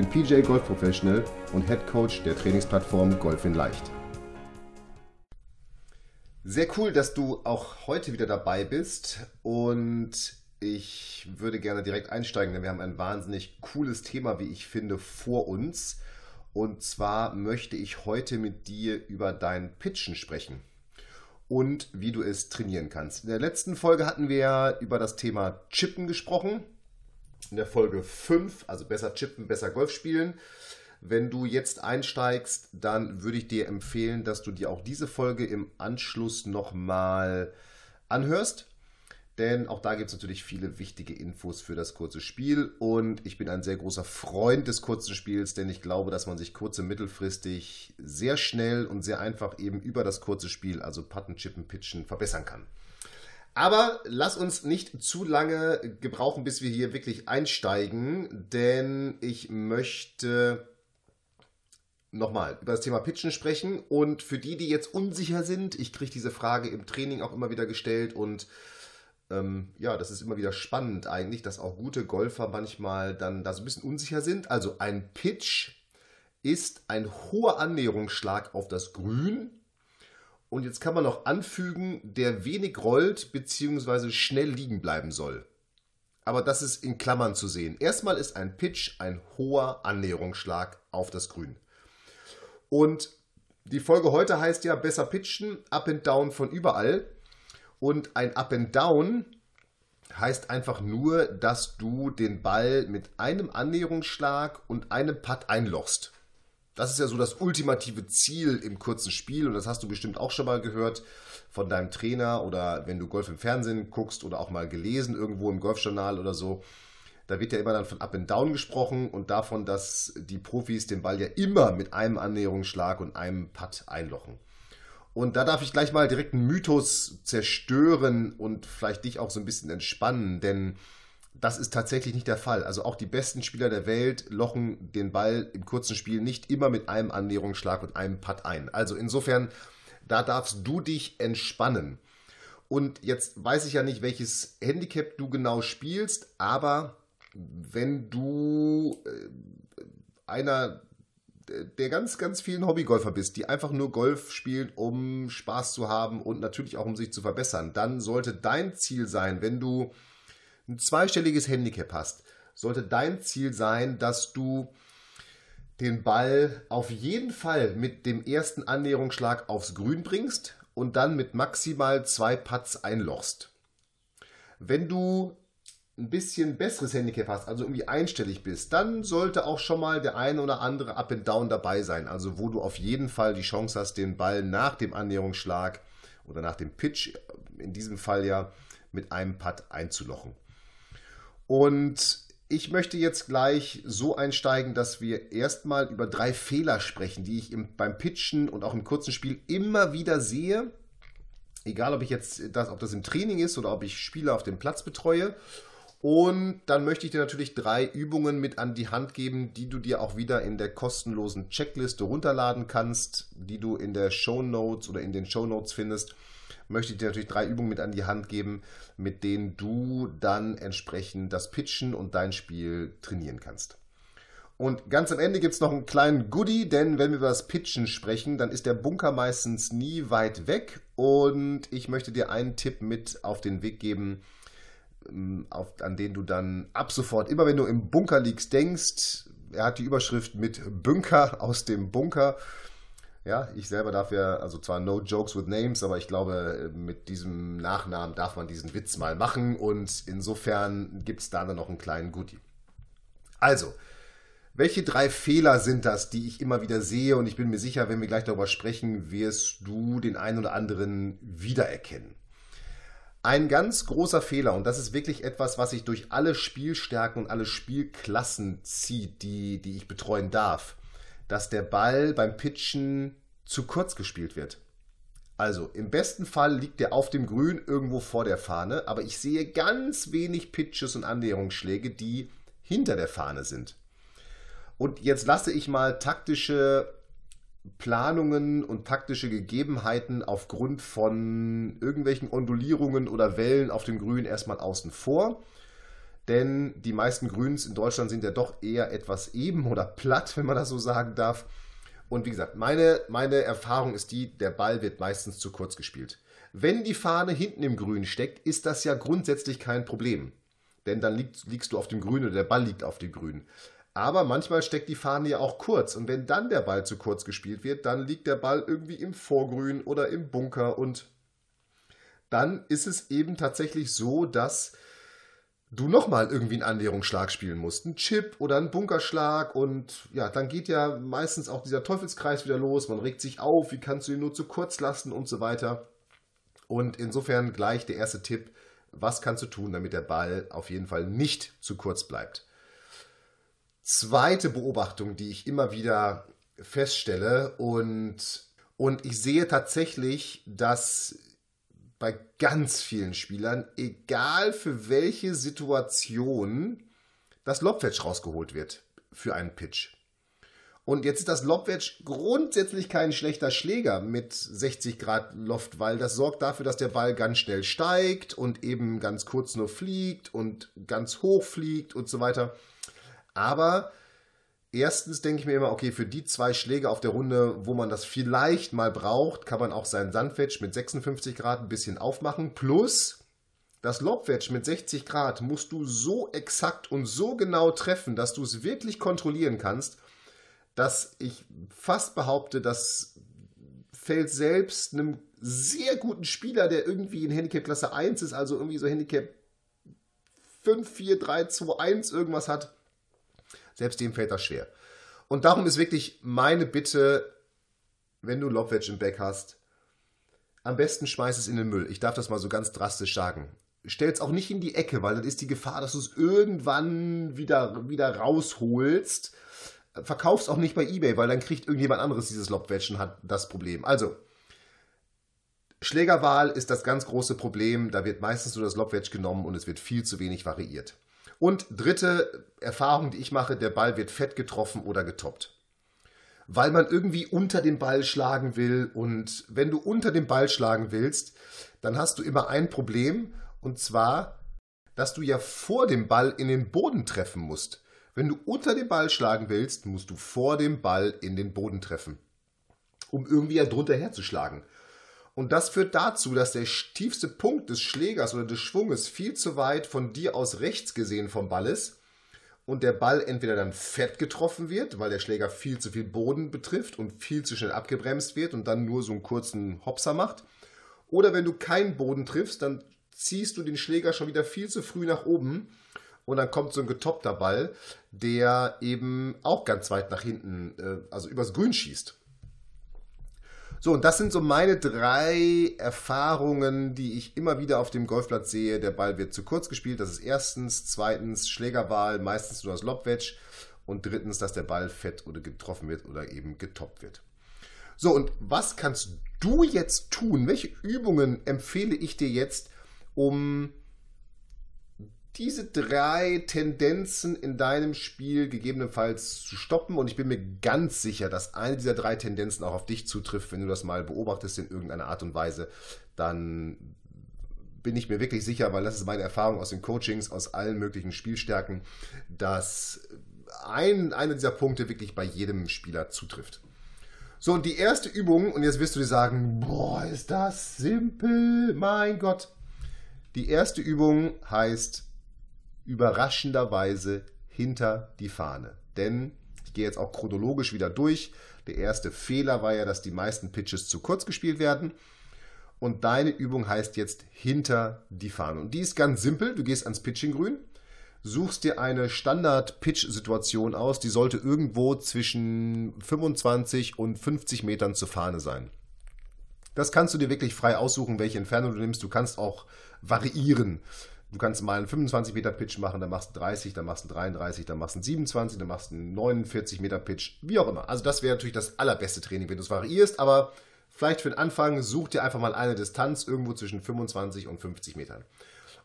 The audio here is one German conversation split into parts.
bin PJ Golf Professional und Head Coach der Trainingsplattform Golf in Leicht. Sehr cool, dass du auch heute wieder dabei bist und ich würde gerne direkt einsteigen, denn wir haben ein wahnsinnig cooles Thema, wie ich finde, vor uns. Und zwar möchte ich heute mit dir über dein Pitchen sprechen und wie du es trainieren kannst. In der letzten Folge hatten wir über das Thema Chippen gesprochen in der Folge 5, also besser chippen, besser Golf spielen. Wenn du jetzt einsteigst, dann würde ich dir empfehlen, dass du dir auch diese Folge im Anschluss nochmal anhörst. Denn auch da gibt es natürlich viele wichtige Infos für das kurze Spiel. Und ich bin ein sehr großer Freund des kurzen Spiels, denn ich glaube, dass man sich kurze mittelfristig sehr schnell und sehr einfach eben über das kurze Spiel, also Putten, Chippen, Pitchen, verbessern kann. Aber lass uns nicht zu lange gebrauchen, bis wir hier wirklich einsteigen, denn ich möchte nochmal über das Thema Pitchen sprechen. Und für die, die jetzt unsicher sind, ich kriege diese Frage im Training auch immer wieder gestellt und ähm, ja, das ist immer wieder spannend eigentlich, dass auch gute Golfer manchmal dann da so ein bisschen unsicher sind. Also ein Pitch ist ein hoher Annäherungsschlag auf das Grün und jetzt kann man noch anfügen, der wenig rollt bzw. schnell liegen bleiben soll. Aber das ist in Klammern zu sehen. Erstmal ist ein Pitch ein hoher Annäherungsschlag auf das Grün. Und die Folge heute heißt ja besser pitchen, up and down von überall. Und ein up and down heißt einfach nur, dass du den Ball mit einem Annäherungsschlag und einem Putt einlochst. Das ist ja so das ultimative Ziel im kurzen Spiel und das hast du bestimmt auch schon mal gehört von deinem Trainer oder wenn du Golf im Fernsehen guckst oder auch mal gelesen irgendwo im Golfjournal oder so. Da wird ja immer dann von Up and Down gesprochen und davon, dass die Profis den Ball ja immer mit einem Annäherungsschlag und einem Putt einlochen. Und da darf ich gleich mal direkt einen Mythos zerstören und vielleicht dich auch so ein bisschen entspannen, denn das ist tatsächlich nicht der Fall. Also auch die besten Spieler der Welt lochen den Ball im kurzen Spiel nicht immer mit einem Annäherungsschlag und einem Putt ein. Also insofern, da darfst du dich entspannen. Und jetzt weiß ich ja nicht, welches Handicap du genau spielst, aber wenn du äh, einer der ganz, ganz vielen Hobbygolfer bist, die einfach nur Golf spielen, um Spaß zu haben und natürlich auch um sich zu verbessern, dann sollte dein Ziel sein, wenn du ein zweistelliges Handicap hast, sollte dein Ziel sein, dass du den Ball auf jeden Fall mit dem ersten Annäherungsschlag aufs Grün bringst und dann mit maximal zwei Putts einlochst. Wenn du ein bisschen besseres Handicap hast, also irgendwie einstellig bist, dann sollte auch schon mal der eine oder andere Up and Down dabei sein. Also wo du auf jeden Fall die Chance hast, den Ball nach dem Annäherungsschlag oder nach dem Pitch, in diesem Fall ja, mit einem Putt einzulochen. Und ich möchte jetzt gleich so einsteigen, dass wir erstmal über drei Fehler sprechen, die ich im, beim Pitchen und auch im kurzen Spiel immer wieder sehe. Egal, ob ich jetzt das, ob das im Training ist oder ob ich Spieler auf dem Platz betreue. Und dann möchte ich dir natürlich drei Übungen mit an die Hand geben, die du dir auch wieder in der kostenlosen Checkliste runterladen kannst, die du in der Show Notes oder in den Show Notes findest möchte ich dir natürlich drei Übungen mit an die Hand geben, mit denen du dann entsprechend das Pitchen und dein Spiel trainieren kannst. Und ganz am Ende gibt es noch einen kleinen Goodie, denn wenn wir über das Pitchen sprechen, dann ist der Bunker meistens nie weit weg. Und ich möchte dir einen Tipp mit auf den Weg geben, ähm, auf, an den du dann ab sofort, immer wenn du im Bunker liegst, denkst, er hat die Überschrift mit Bunker aus dem Bunker. Ja, ich selber darf ja, also zwar no jokes with names, aber ich glaube, mit diesem Nachnamen darf man diesen Witz mal machen und insofern gibt es da dann noch einen kleinen Goodie. Also, welche drei Fehler sind das, die ich immer wieder sehe und ich bin mir sicher, wenn wir gleich darüber sprechen, wirst du den einen oder anderen wiedererkennen. Ein ganz großer Fehler, und das ist wirklich etwas, was sich durch alle Spielstärken und alle Spielklassen zieht, die, die ich betreuen darf dass der Ball beim Pitchen zu kurz gespielt wird. Also im besten Fall liegt der auf dem Grün irgendwo vor der Fahne, aber ich sehe ganz wenig Pitches und Annäherungsschläge, die hinter der Fahne sind. Und jetzt lasse ich mal taktische Planungen und taktische Gegebenheiten aufgrund von irgendwelchen Ondulierungen oder Wellen auf dem Grün erstmal außen vor. Denn die meisten Grüns in Deutschland sind ja doch eher etwas eben oder platt, wenn man das so sagen darf. Und wie gesagt, meine, meine Erfahrung ist die, der Ball wird meistens zu kurz gespielt. Wenn die Fahne hinten im Grün steckt, ist das ja grundsätzlich kein Problem. Denn dann liegst, liegst du auf dem Grün oder der Ball liegt auf dem Grün. Aber manchmal steckt die Fahne ja auch kurz und wenn dann der Ball zu kurz gespielt wird, dann liegt der Ball irgendwie im Vorgrün oder im Bunker und dann ist es eben tatsächlich so, dass du nochmal irgendwie einen Annäherungsschlag spielen musst. Ein Chip oder ein Bunkerschlag und ja, dann geht ja meistens auch dieser Teufelskreis wieder los. Man regt sich auf, wie kannst du ihn nur zu kurz lassen und so weiter. Und insofern gleich der erste Tipp, was kannst du tun, damit der Ball auf jeden Fall nicht zu kurz bleibt zweite Beobachtung, die ich immer wieder feststelle und, und ich sehe tatsächlich, dass bei ganz vielen Spielern, egal für welche Situation, das Lobwedge rausgeholt wird für einen Pitch. Und jetzt ist das Lobwedge grundsätzlich kein schlechter Schläger mit 60 Grad Loft, weil das sorgt dafür, dass der Ball ganz schnell steigt und eben ganz kurz nur fliegt und ganz hoch fliegt und so weiter. Aber erstens denke ich mir immer, okay, für die zwei Schläge auf der Runde, wo man das vielleicht mal braucht, kann man auch seinen Sandwedge mit 56 Grad ein bisschen aufmachen. Plus das Lobwedge mit 60 Grad musst du so exakt und so genau treffen, dass du es wirklich kontrollieren kannst, dass ich fast behaupte, das fällt selbst einem sehr guten Spieler, der irgendwie in Handicap Klasse 1 ist, also irgendwie so Handicap 5, 4, 3, 2, 1 irgendwas hat, selbst dem fällt das schwer. Und darum ist wirklich meine Bitte, wenn du Lobwedge im Back hast, am besten schmeiß es in den Müll. Ich darf das mal so ganz drastisch sagen. Stell es auch nicht in die Ecke, weil dann ist die Gefahr, dass du es irgendwann wieder, wieder rausholst. Verkauf's auch nicht bei Ebay, weil dann kriegt irgendjemand anderes dieses Lobwedge und hat das Problem. Also, Schlägerwahl ist das ganz große Problem. Da wird meistens nur das Lobwedge genommen und es wird viel zu wenig variiert. Und dritte Erfahrung, die ich mache, der Ball wird fett getroffen oder getoppt. Weil man irgendwie unter den Ball schlagen will. Und wenn du unter den Ball schlagen willst, dann hast du immer ein Problem. Und zwar, dass du ja vor dem Ball in den Boden treffen musst. Wenn du unter den Ball schlagen willst, musst du vor dem Ball in den Boden treffen. Um irgendwie ja drunter herzuschlagen. Und das führt dazu, dass der tiefste Punkt des Schlägers oder des Schwunges viel zu weit von dir aus rechts gesehen vom Ball ist und der Ball entweder dann fett getroffen wird, weil der Schläger viel zu viel Boden betrifft und viel zu schnell abgebremst wird und dann nur so einen kurzen Hopser macht. Oder wenn du keinen Boden triffst, dann ziehst du den Schläger schon wieder viel zu früh nach oben und dann kommt so ein getoppter Ball, der eben auch ganz weit nach hinten, äh, also übers Grün schießt. So, und das sind so meine drei Erfahrungen, die ich immer wieder auf dem Golfplatz sehe. Der Ball wird zu kurz gespielt. Das ist erstens. Zweitens Schlägerwahl, meistens nur das Lobwedge. Und drittens, dass der Ball fett oder getroffen wird oder eben getoppt wird. So, und was kannst du jetzt tun? Welche Übungen empfehle ich dir jetzt, um diese drei Tendenzen in deinem Spiel gegebenenfalls zu stoppen. Und ich bin mir ganz sicher, dass eine dieser drei Tendenzen auch auf dich zutrifft, wenn du das mal beobachtest in irgendeiner Art und Weise. Dann bin ich mir wirklich sicher, weil das ist meine Erfahrung aus den Coachings, aus allen möglichen Spielstärken, dass ein, einer dieser Punkte wirklich bei jedem Spieler zutrifft. So, und die erste Übung, und jetzt wirst du dir sagen, boah, ist das simpel, mein Gott. Die erste Übung heißt überraschenderweise hinter die Fahne. Denn ich gehe jetzt auch chronologisch wieder durch. Der erste Fehler war ja, dass die meisten Pitches zu kurz gespielt werden. Und deine Übung heißt jetzt hinter die Fahne. Und die ist ganz simpel. Du gehst ans Pitching-Grün, suchst dir eine Standard-Pitch-Situation aus. Die sollte irgendwo zwischen 25 und 50 Metern zur Fahne sein. Das kannst du dir wirklich frei aussuchen, welche Entfernung du nimmst. Du kannst auch variieren. Du kannst mal einen 25 Meter Pitch machen, dann machst du 30, dann machst du 33, dann machst du 27, dann machst du einen 49 Meter Pitch, wie auch immer. Also das wäre natürlich das allerbeste Training, wenn du es variierst, aber vielleicht für den Anfang such dir einfach mal eine Distanz irgendwo zwischen 25 und 50 Metern.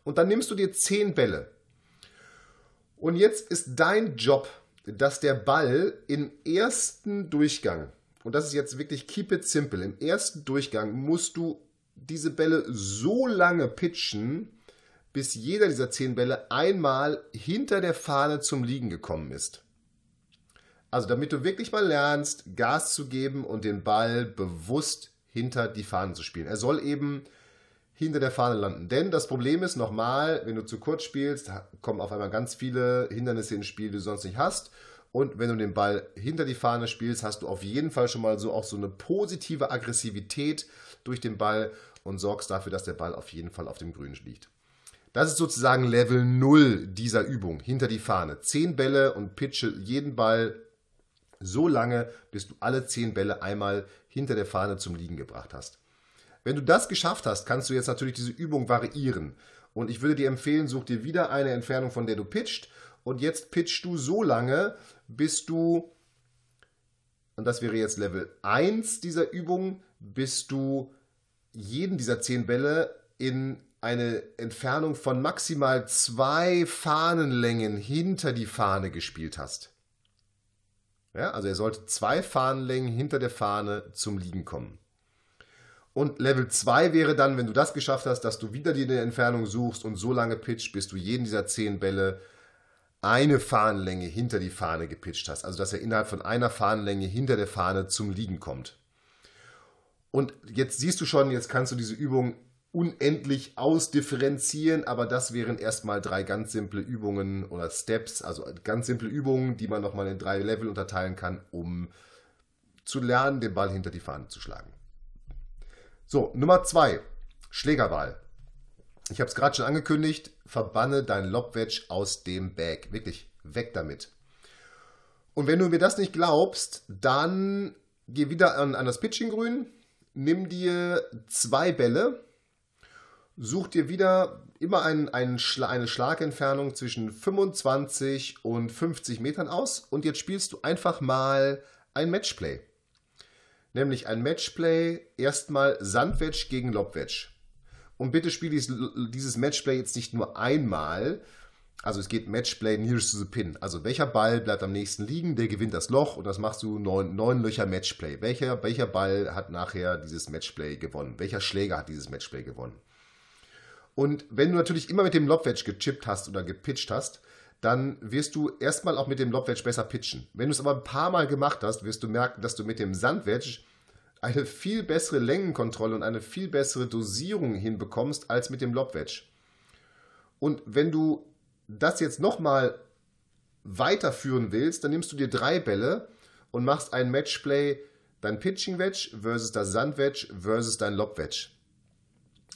Und dann nimmst du dir 10 Bälle. Und jetzt ist dein Job, dass der Ball im ersten Durchgang, und das ist jetzt wirklich keep it simple, im ersten Durchgang musst du diese Bälle so lange pitchen, bis jeder dieser 10 Bälle einmal hinter der Fahne zum Liegen gekommen ist. Also damit du wirklich mal lernst, Gas zu geben und den Ball bewusst hinter die Fahne zu spielen. Er soll eben hinter der Fahne landen. Denn das Problem ist nochmal, wenn du zu kurz spielst, kommen auf einmal ganz viele Hindernisse ins Spiel, die du sonst nicht hast. Und wenn du den Ball hinter die Fahne spielst, hast du auf jeden Fall schon mal so auch so eine positive Aggressivität durch den Ball und sorgst dafür, dass der Ball auf jeden Fall auf dem Grün liegt. Das ist sozusagen Level 0 dieser Übung, hinter die Fahne. Zehn Bälle und pitche jeden Ball so lange, bis du alle zehn Bälle einmal hinter der Fahne zum Liegen gebracht hast. Wenn du das geschafft hast, kannst du jetzt natürlich diese Übung variieren. Und ich würde dir empfehlen, such dir wieder eine Entfernung, von der du pitcht. Und jetzt pitchst du so lange, bis du, und das wäre jetzt Level 1 dieser Übung, bis du jeden dieser zehn Bälle in eine Entfernung von maximal zwei Fahnenlängen hinter die Fahne gespielt hast. Ja, also er sollte zwei Fahnenlängen hinter der Fahne zum Liegen kommen. Und Level 2 wäre dann, wenn du das geschafft hast, dass du wieder die Entfernung suchst und so lange pitcht, bis du jeden dieser zehn Bälle eine Fahnenlänge hinter die Fahne gepitcht hast. Also dass er innerhalb von einer Fahnenlänge hinter der Fahne zum Liegen kommt. Und jetzt siehst du schon, jetzt kannst du diese Übung unendlich ausdifferenzieren, aber das wären erstmal drei ganz simple Übungen oder Steps, also ganz simple Übungen, die man nochmal in drei Level unterteilen kann, um zu lernen, den Ball hinter die Fahne zu schlagen. So, Nummer zwei, Schlägerball. Ich habe es gerade schon angekündigt, verbanne dein Lobwedge aus dem Bag. Wirklich, weg damit. Und wenn du mir das nicht glaubst, dann geh wieder an, an das Pitching-Grün, nimm dir zwei Bälle, such dir wieder immer ein, ein Schla eine Schlagentfernung zwischen 25 und 50 Metern aus und jetzt spielst du einfach mal ein Matchplay. Nämlich ein Matchplay, erstmal Sandwedge gegen Lobwedge. Und bitte spiel dieses, dieses Matchplay jetzt nicht nur einmal, also es geht Matchplay nearest to the pin. Also welcher Ball bleibt am nächsten liegen, der gewinnt das Loch und das machst du neun, neun Löcher Matchplay. Welcher, welcher Ball hat nachher dieses Matchplay gewonnen? Welcher Schläger hat dieses Matchplay gewonnen? Und wenn du natürlich immer mit dem Lobwedge gechippt hast oder gepitcht hast, dann wirst du erstmal auch mit dem Lobwedge besser pitchen. Wenn du es aber ein paar Mal gemacht hast, wirst du merken, dass du mit dem Sandwedge eine viel bessere Längenkontrolle und eine viel bessere Dosierung hinbekommst als mit dem Lobwedge. Und wenn du das jetzt nochmal weiterführen willst, dann nimmst du dir drei Bälle und machst ein Matchplay, dein Pitching Wedge versus das Sandwedge versus dein Lobwedge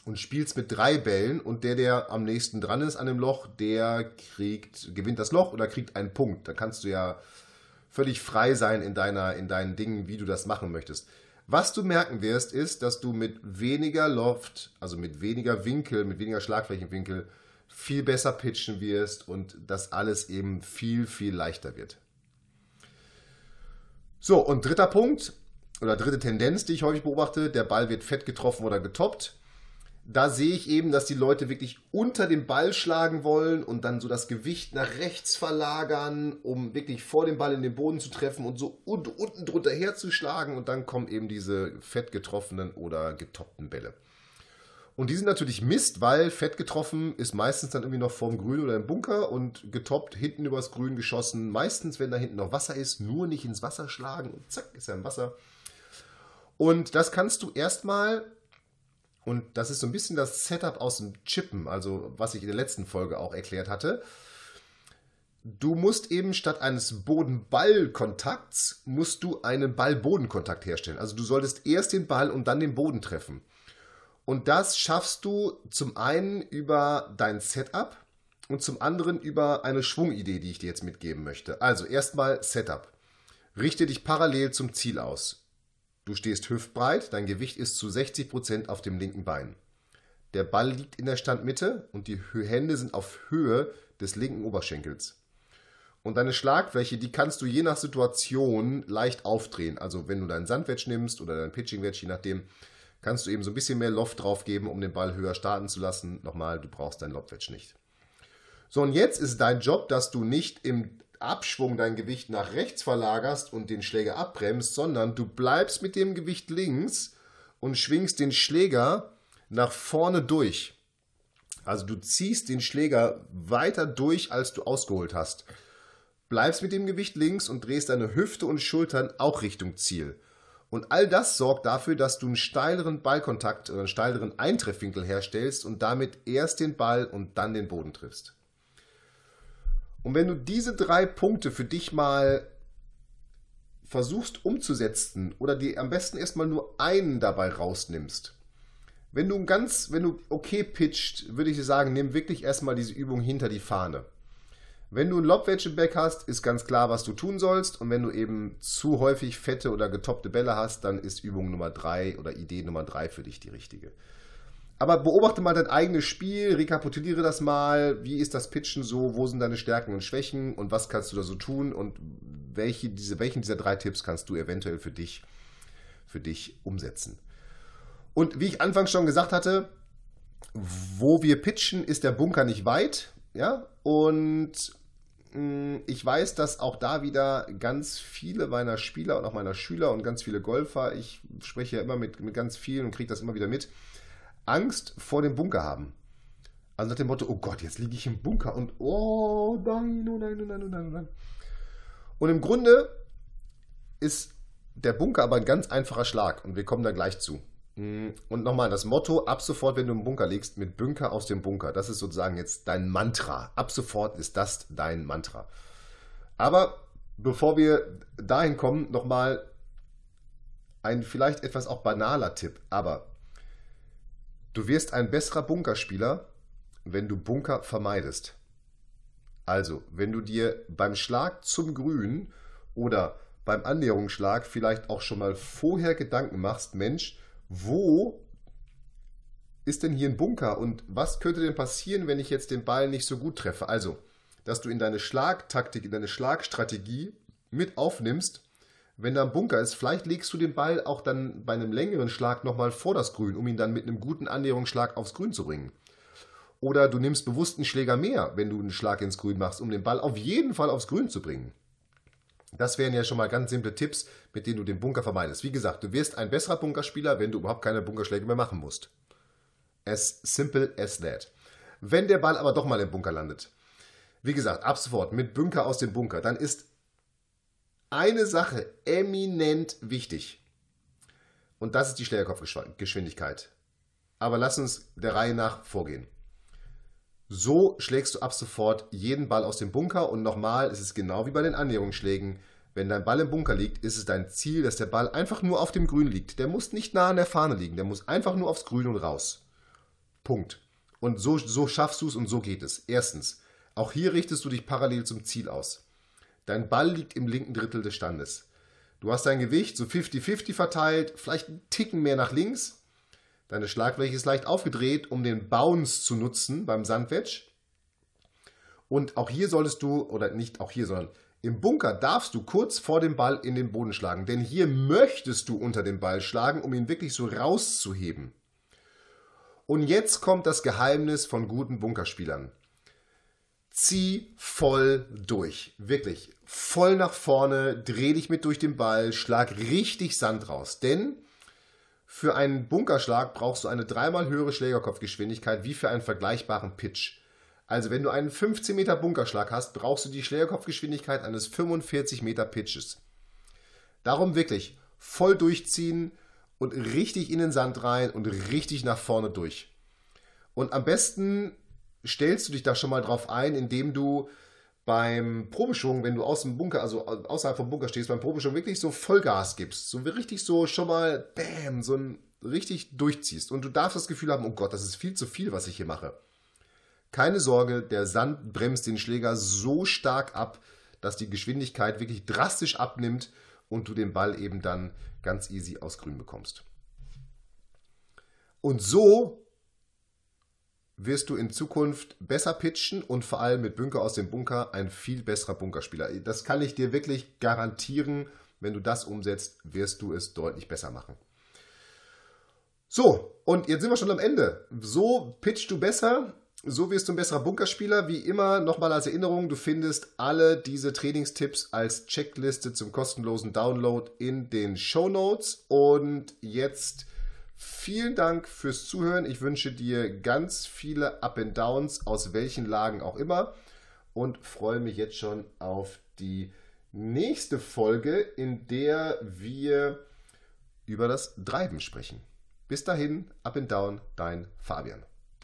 und spielst mit drei Bällen und der, der am nächsten dran ist an dem Loch, der kriegt, gewinnt das Loch oder kriegt einen Punkt. Da kannst du ja völlig frei sein in, deiner, in deinen Dingen, wie du das machen möchtest. Was du merken wirst, ist, dass du mit weniger Loft, also mit weniger Winkel, mit weniger Schlagflächenwinkel, viel besser pitchen wirst und das alles eben viel, viel leichter wird. So, und dritter Punkt oder dritte Tendenz, die ich häufig beobachte, der Ball wird fett getroffen oder getoppt da sehe ich eben, dass die Leute wirklich unter dem Ball schlagen wollen und dann so das Gewicht nach rechts verlagern, um wirklich vor dem Ball in den Boden zu treffen und so unten drunter herzuschlagen und dann kommen eben diese fett getroffenen oder getoppten Bälle. Und die sind natürlich Mist, weil fett getroffen ist meistens dann irgendwie noch vorm Grün oder im Bunker und getoppt hinten übers Grün geschossen. Meistens, wenn da hinten noch Wasser ist, nur nicht ins Wasser schlagen und zack, ist er im Wasser. Und das kannst du erstmal und das ist so ein bisschen das Setup aus dem Chippen, also was ich in der letzten Folge auch erklärt hatte. Du musst eben statt eines Boden-Ball-Kontakts, musst du einen Ball-Boden-Kontakt herstellen. Also du solltest erst den Ball und dann den Boden treffen. Und das schaffst du zum einen über dein Setup und zum anderen über eine Schwungidee, die ich dir jetzt mitgeben möchte. Also erstmal Setup. Richte dich parallel zum Ziel aus. Du stehst hüftbreit, dein Gewicht ist zu 60% auf dem linken Bein. Der Ball liegt in der Standmitte und die Hände sind auf Höhe des linken Oberschenkels. Und deine Schlagfläche, die kannst du je nach Situation leicht aufdrehen. Also wenn du deinen Sandwedge nimmst oder deinen Pitching Wedge, je nachdem, kannst du eben so ein bisschen mehr Loft drauf geben, um den Ball höher starten zu lassen. Nochmal, du brauchst deinen Lobwedge nicht. So, und jetzt ist dein Job, dass du nicht im Abschwung dein Gewicht nach rechts verlagerst und den Schläger abbremst, sondern du bleibst mit dem Gewicht links und schwingst den Schläger nach vorne durch. Also du ziehst den Schläger weiter durch, als du ausgeholt hast. Bleibst mit dem Gewicht links und drehst deine Hüfte und Schultern auch Richtung Ziel. Und all das sorgt dafür, dass du einen steileren Ballkontakt oder einen steileren Eintreffwinkel herstellst und damit erst den Ball und dann den Boden triffst. Und wenn du diese drei Punkte für dich mal versuchst umzusetzen oder dir am besten erstmal nur einen dabei rausnimmst, wenn du ganz, wenn du okay pitcht, würde ich dir sagen, nimm wirklich erstmal diese Übung hinter die Fahne. Wenn du ein Lobwedge im Back hast, ist ganz klar, was du tun sollst. Und wenn du eben zu häufig fette oder getoppte Bälle hast, dann ist Übung Nummer 3 oder Idee Nummer 3 für dich die richtige. Aber beobachte mal dein eigenes Spiel, rekapituliere das mal. Wie ist das Pitchen so? Wo sind deine Stärken und Schwächen? Und was kannst du da so tun? Und welche, diese, welchen dieser drei Tipps kannst du eventuell für dich, für dich umsetzen? Und wie ich anfangs schon gesagt hatte, wo wir pitchen, ist der Bunker nicht weit. Ja, und mh, mm, ich weiß, dass auch da wieder ganz viele meiner Spieler und auch meiner Schüler und ganz viele Golfer, ich spreche ja immer mit, mit ganz vielen und kriege das immer wieder mit, Angst vor dem Bunker haben. Also nach dem Motto, oh Gott, jetzt liege ich im Bunker und oh nein, oh nein, oh nein, oh nein, oh nein. Und im Grunde ist der Bunker aber ein ganz einfacher Schlag und wir kommen da gleich zu. Mm, und nochmal, das Motto, ab sofort, wenn du im Bunker liegst, mit Bunker aus dem Bunker, das ist sozusagen jetzt dein Mantra. Ab sofort ist das dein Mantra. Aber bevor wir dahin kommen, nochmal ein vielleicht etwas auch banaler Tipp, aber Du wirst ein besserer Bunkerspieler, wenn du Bunker vermeidest. Also, wenn du dir beim Schlag zum Grün oder beim Annäherungsschlag vielleicht auch schon mal vorher Gedanken machst, Mensch, wo ist denn hier ein Bunker und was könnte denn passieren, wenn ich jetzt den Ball nicht so gut treffe? Also, dass du in deine Schlagtaktik, in deine Schlagstrategie mit aufnimmst, wenn da ein Bunker ist, vielleicht legst du den Ball auch dann bei einem längeren Schlag nochmal vor das Grün, um ihn dann mit einem guten Annäherungsschlag aufs Grün zu bringen. Oder du nimmst bewusst einen Schläger mehr, wenn du einen Schlag ins Grün machst, um den Ball auf jeden Fall aufs Grün zu bringen. Das wären ja schon mal ganz simple Tipps, mit denen du den Bunker vermeidest. Wie gesagt, du wirst ein besserer Bunkerspieler, wenn du überhaupt keine Bunkerschläge mehr machen musst. As simple as that. Wenn der Ball aber doch mal im Bunker landet, wie gesagt, ab sofort mit Bunker aus dem Bunker, dann ist eine Sache eminent wichtig. Und das ist die Schlägerkopfgeschwindigkeit. Aber lass uns der Reihe nach vorgehen. So schlägst du ab sofort jeden Ball aus dem Bunker und nochmal, es ist genau wie bei den Annäherungsschlägen. Wenn dein Ball im Bunker liegt, ist es dein Ziel, dass der Ball einfach nur auf dem Grün liegt. Der muss nicht nah an der Fahne liegen, der muss einfach nur aufs Grün und raus. Punkt. Und so, so schaffst du es und so geht es. Erstens, auch hier richtest du dich parallel zum Ziel aus. Dein Ball liegt im linken Drittel des Standes. Du hast dein Gewicht so 50-50 verteilt, vielleicht einen Ticken mehr nach links. Deine Schlagfläche ist leicht aufgedreht, um den Bounce zu nutzen beim Sandwedge. Und auch hier solltest du, oder nicht auch hier, sondern im Bunker darfst du kurz vor dem Ball in den Boden schlagen. Denn hier möchtest du unter den Ball schlagen, um ihn wirklich so rauszuheben. Und jetzt kommt das Geheimnis von guten Bunkerspielern zieh voll durch. Wirklich. Voll nach vorne, dreh dich mit durch den Ball, schlag richtig Sand raus. Denn für einen Bunkerschlag brauchst du eine dreimal höhere Schlägerkopfgeschwindigkeit wie für einen vergleichbaren Pitch. Also wenn du einen 15 Meter Bunkerschlag hast, brauchst du die Schlägerkopfgeschwindigkeit eines 45 Meter Pitches. Darum wirklich voll durchziehen und richtig in den Sand rein und richtig nach vorne durch. Und am besten stellst du dich da schon mal drauf ein, indem du beim Probeschwung, wenn du aus dem Bunker, also außerhalb vom Bunker stehst, beim Probeschwung wirklich so Vollgas gibst, so richtig so schon mal, bam, so ein richtig durchziehst. Und du darfst das Gefühl haben, oh Gott, das ist viel zu viel, was ich hier mache. Keine Sorge, der Sand bremst den Schläger so stark ab, dass die Geschwindigkeit wirklich drastisch abnimmt und du den Ball eben dann ganz easy aus Grün bekommst. Und so wirst du in Zukunft besser pitchen und vor allem mit Bunker aus dem Bunker ein viel besserer Bunkerspieler. Das kann ich dir wirklich garantieren. Wenn du das umsetzt, wirst du es deutlich besser machen. So, und jetzt sind wir schon am Ende. So pitchst du besser, so wirst du ein besserer Bunkerspieler. Wie immer, nochmal als Erinnerung, du findest alle diese Trainingstipps als Checkliste zum kostenlosen Download in den Show Notes. Und jetzt Vielen Dank fürs Zuhören. Ich wünsche dir ganz viele Up and Downs, aus welchen Lagen auch immer. Und freue mich jetzt schon auf die nächste Folge, in der wir über das Treiben sprechen. Bis dahin, Up and Down, dein Fabian.